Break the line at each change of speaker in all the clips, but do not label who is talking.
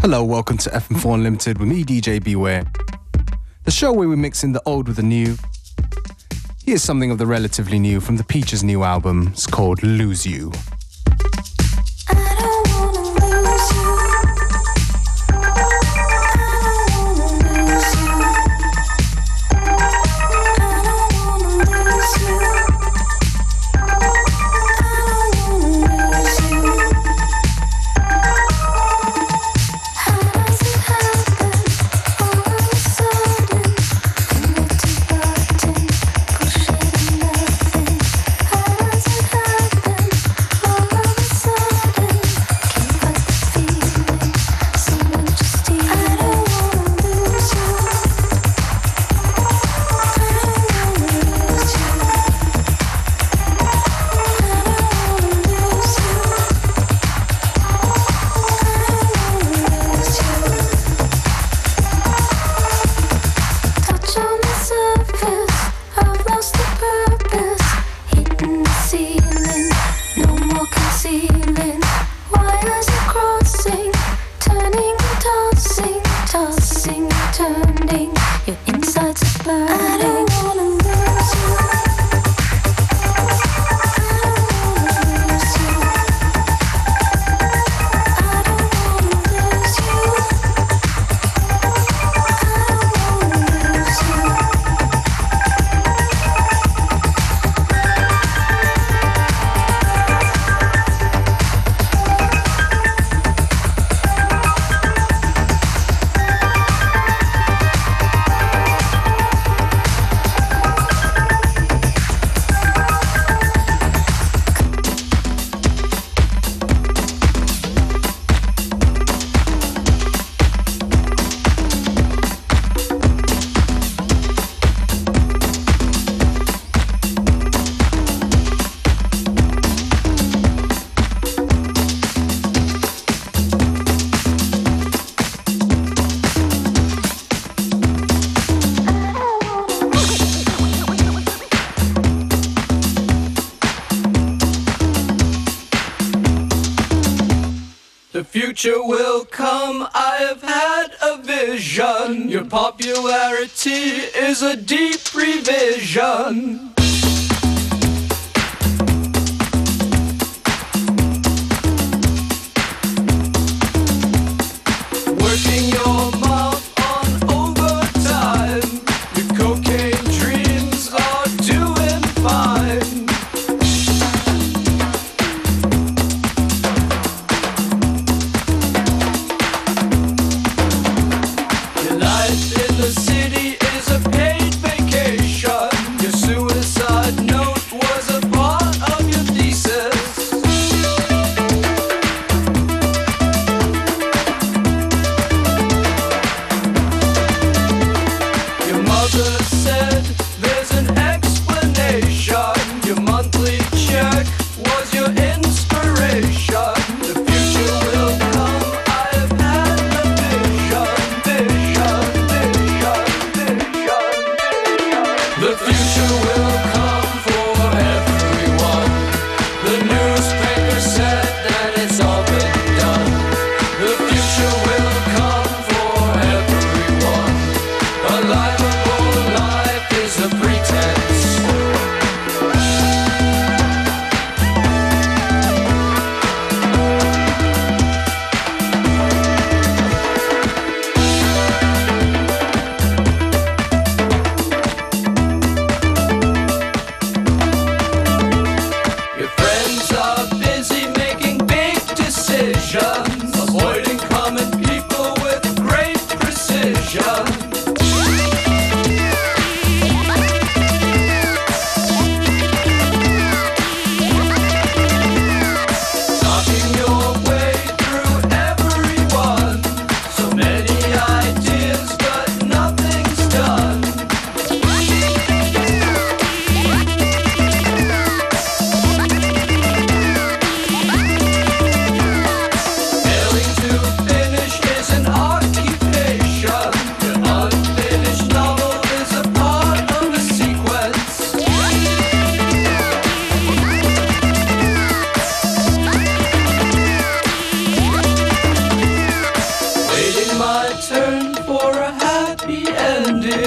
Hello, welcome to FM4 Unlimited with me, DJ Beware. The show where we mix in the old with the new. Here's something of the relatively new from the Peaches' new album. It's called Lose You.
Future will come. I've had a vision. Your popularity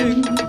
sing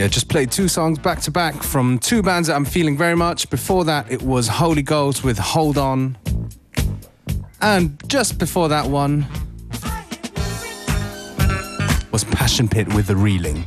yeah, just played two songs back to back from two bands that I'm feeling very much. Before that, it was Holy Ghost with Hold On. And just before that one was Passion Pit with The Reeling.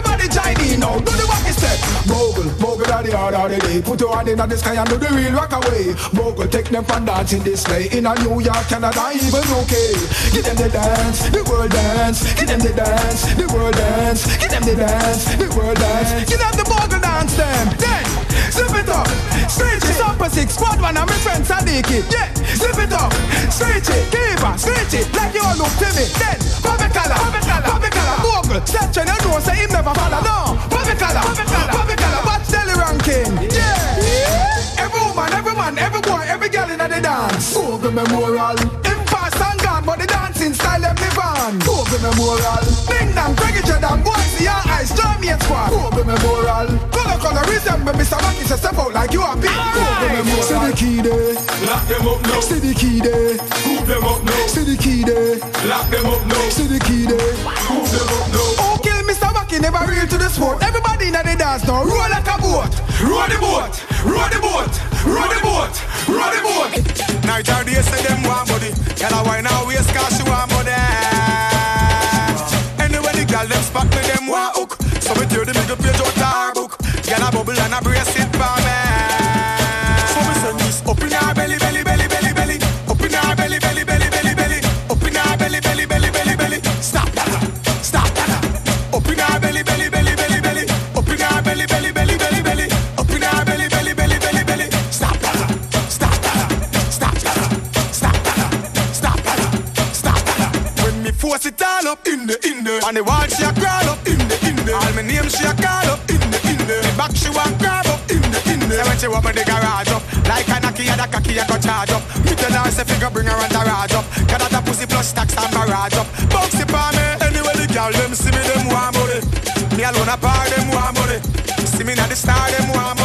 a discount, you're gonna wheel walk away. Bogle, take them in this way. In a New York, Canada, even UK. Give them the dance, the world dance. Give them the dance, the world dance. Give them the dance, the world dance. Give them the bogle dance, them. Then zip it up, stretch it. Super six, squad one, and my friend Sadiki. Yeah, zip it up, stretch it, give her, stretch it like you all look to me. Then pop it color, pop it color, pop it color, bogle. Stretch and you know say him never follow. No, pop it color, pop it color, pop it color. Watch Delhi ranking. Yeah, every woman, every man, every boy, every girl in the dance. Over memorial. Him fast and gone, but the dancing style them live on. Over memorial. Ding dong, Greggy Jordan, boys, see your eyes, Jamaican squad. Over memorial. Color, color, resemble Mr. Rocky, so step out like you are big. Over memorial. See the key there.
Lock them up now.
See the key there.
Move them up now.
See the key there.
Lock them up now.
See the key there.
Move them up now.
Mr. Rocky, never real to the sport. Everybody in the dance now, roll like a boat.
Roll the boat. Roll the boat. Roll the boat. Roll the boat.
Day, say them want body. Girl, I wine her waist 'cause she she want me the garage up. Like a knocky, a cocky, a go charge up. Me tell her, say, figure bring her and garage up. Got that pussy plus tax and barrage up. Bouncy pa me, anyway the girl them see me, them want money. Me alone apart, them want money. See me now the star, them want money.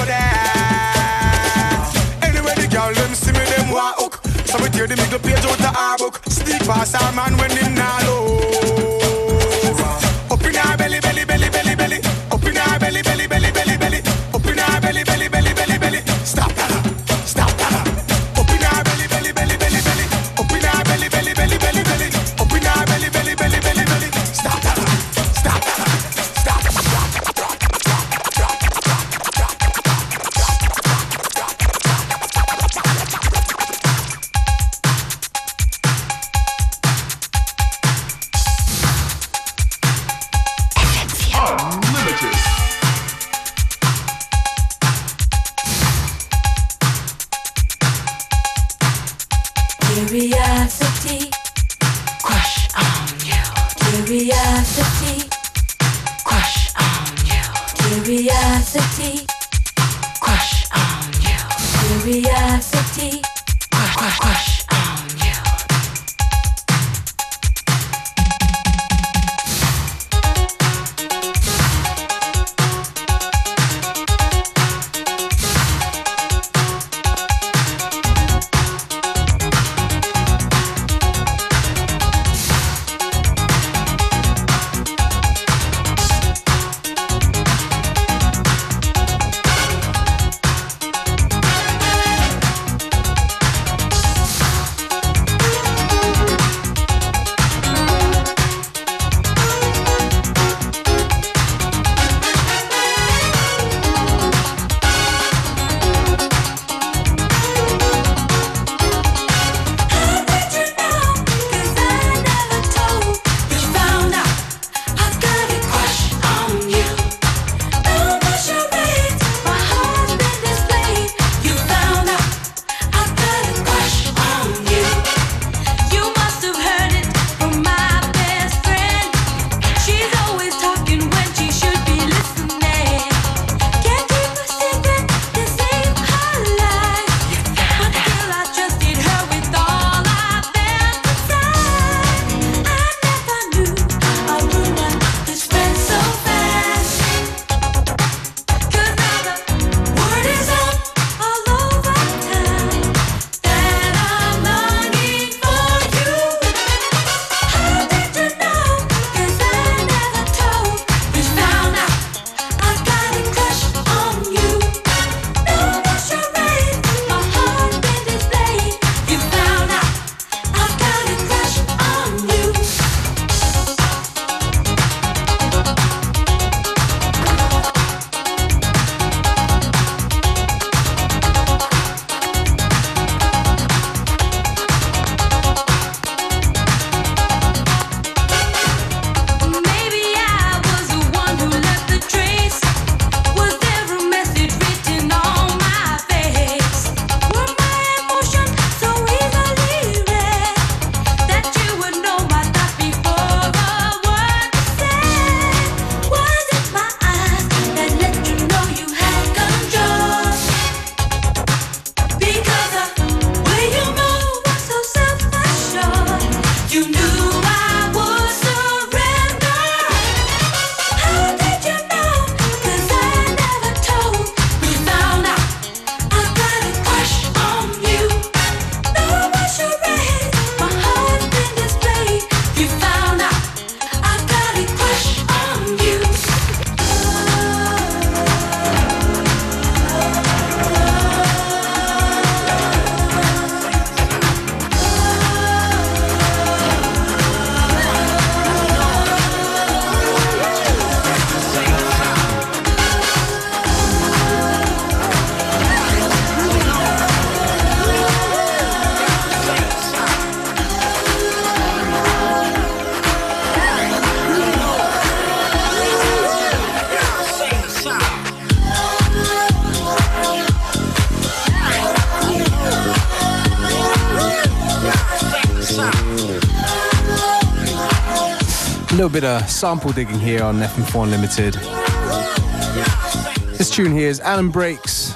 Curiosity, crush on you. Curiosity, crush on you. Curiosity, crush on you.
Curiosity. Bit of sample digging here on FM4 Unlimited. This tune here is Alan Braxe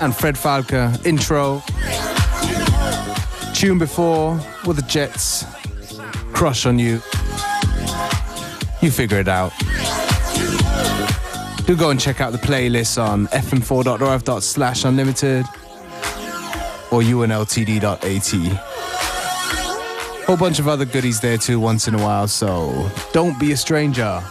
and Fred Falke intro. Tune before with the Jets, Crush on You. You figure it out. Do go and check out the playlist on fm4.orf slash unlimited or unltd.at. Whole bunch of other goodies there too once in a while, so don't be a stranger.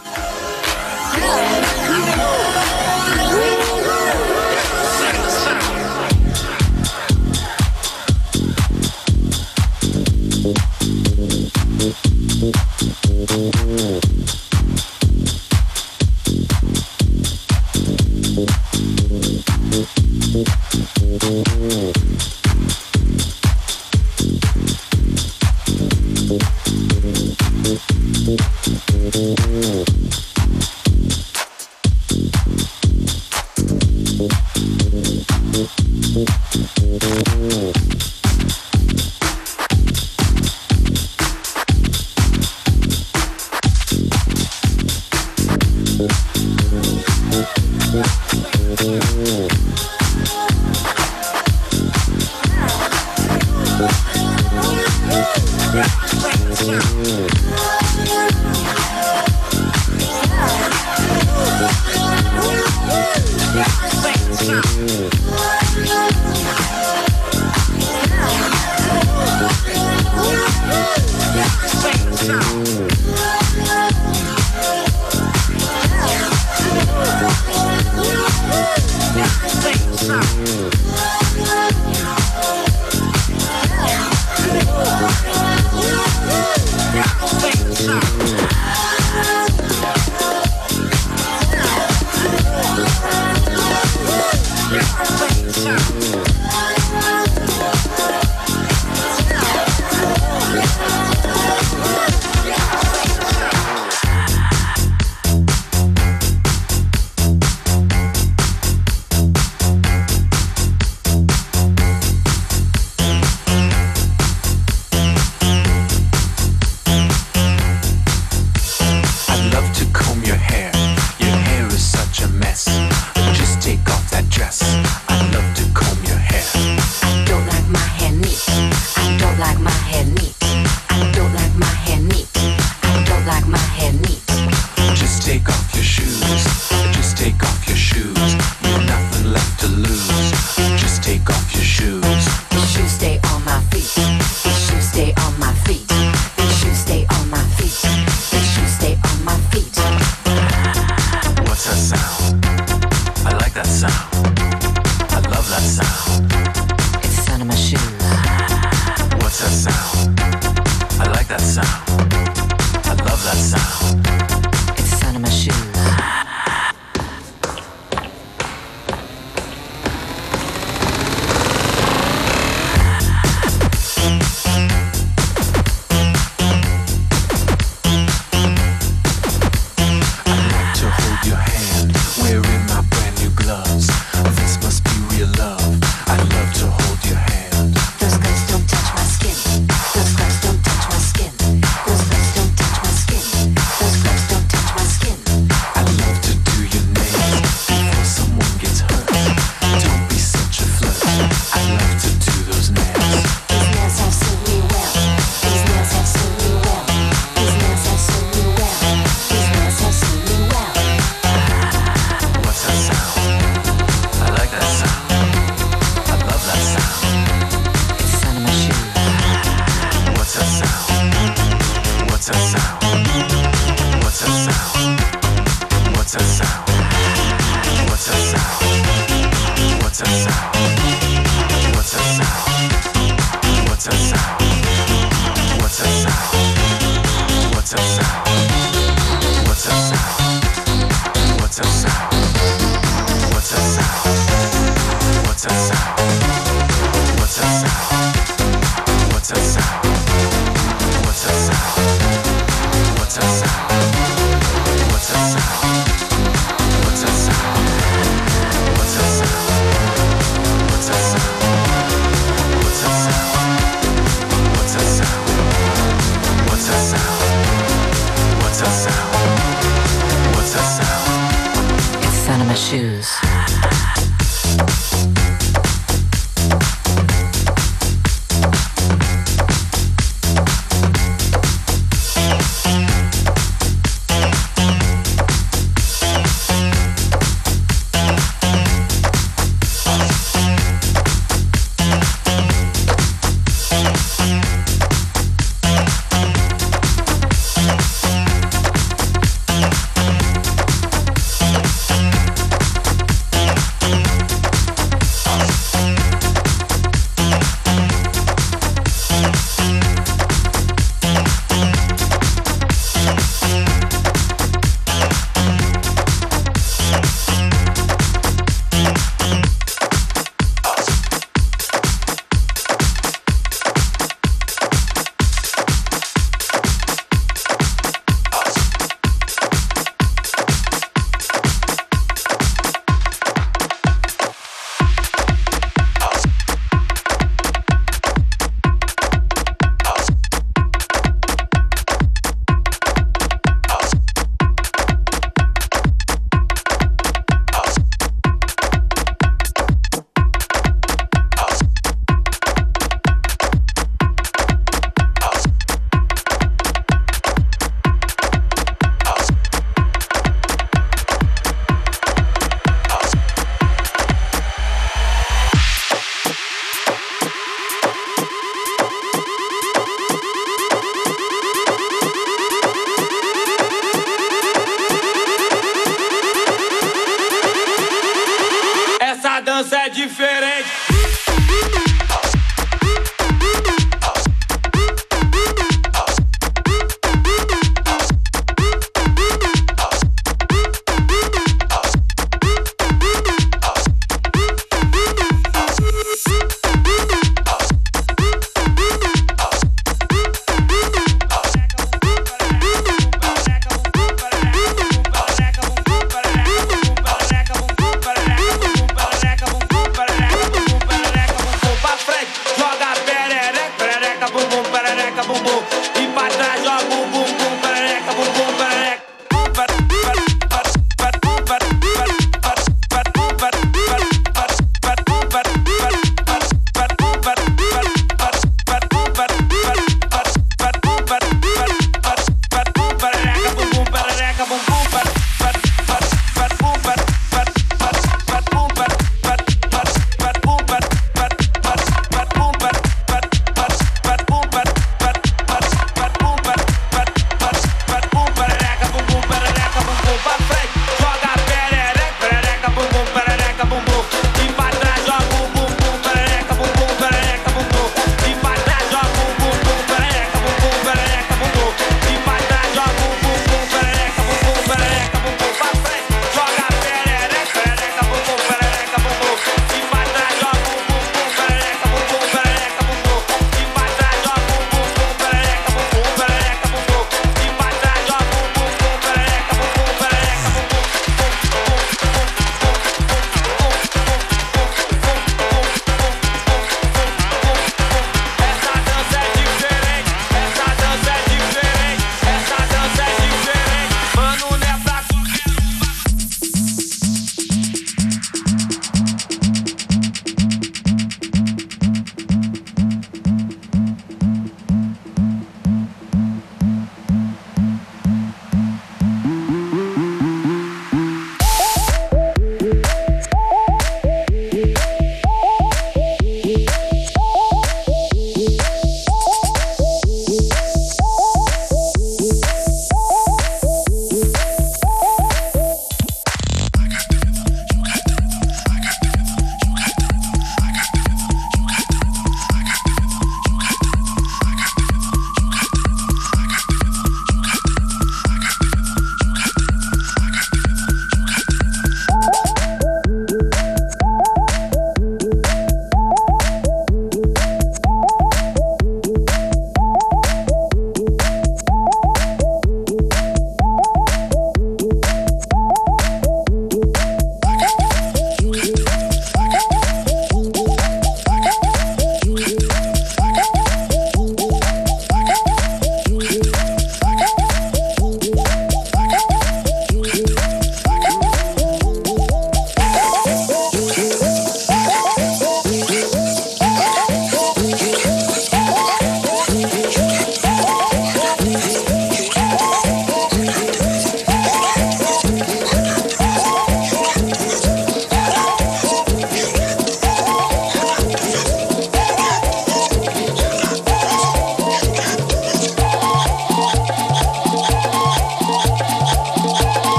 lose.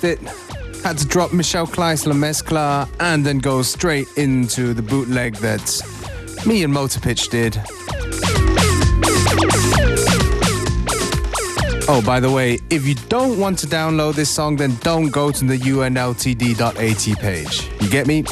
Couldn't it. Had to drop Michel Cleis La Mezcla and then go straight into the bootleg that me and Motorpitch did. Oh, by the way, if you don't want to download this song, then don't go to the unltd.at page. You get me?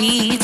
Yeah.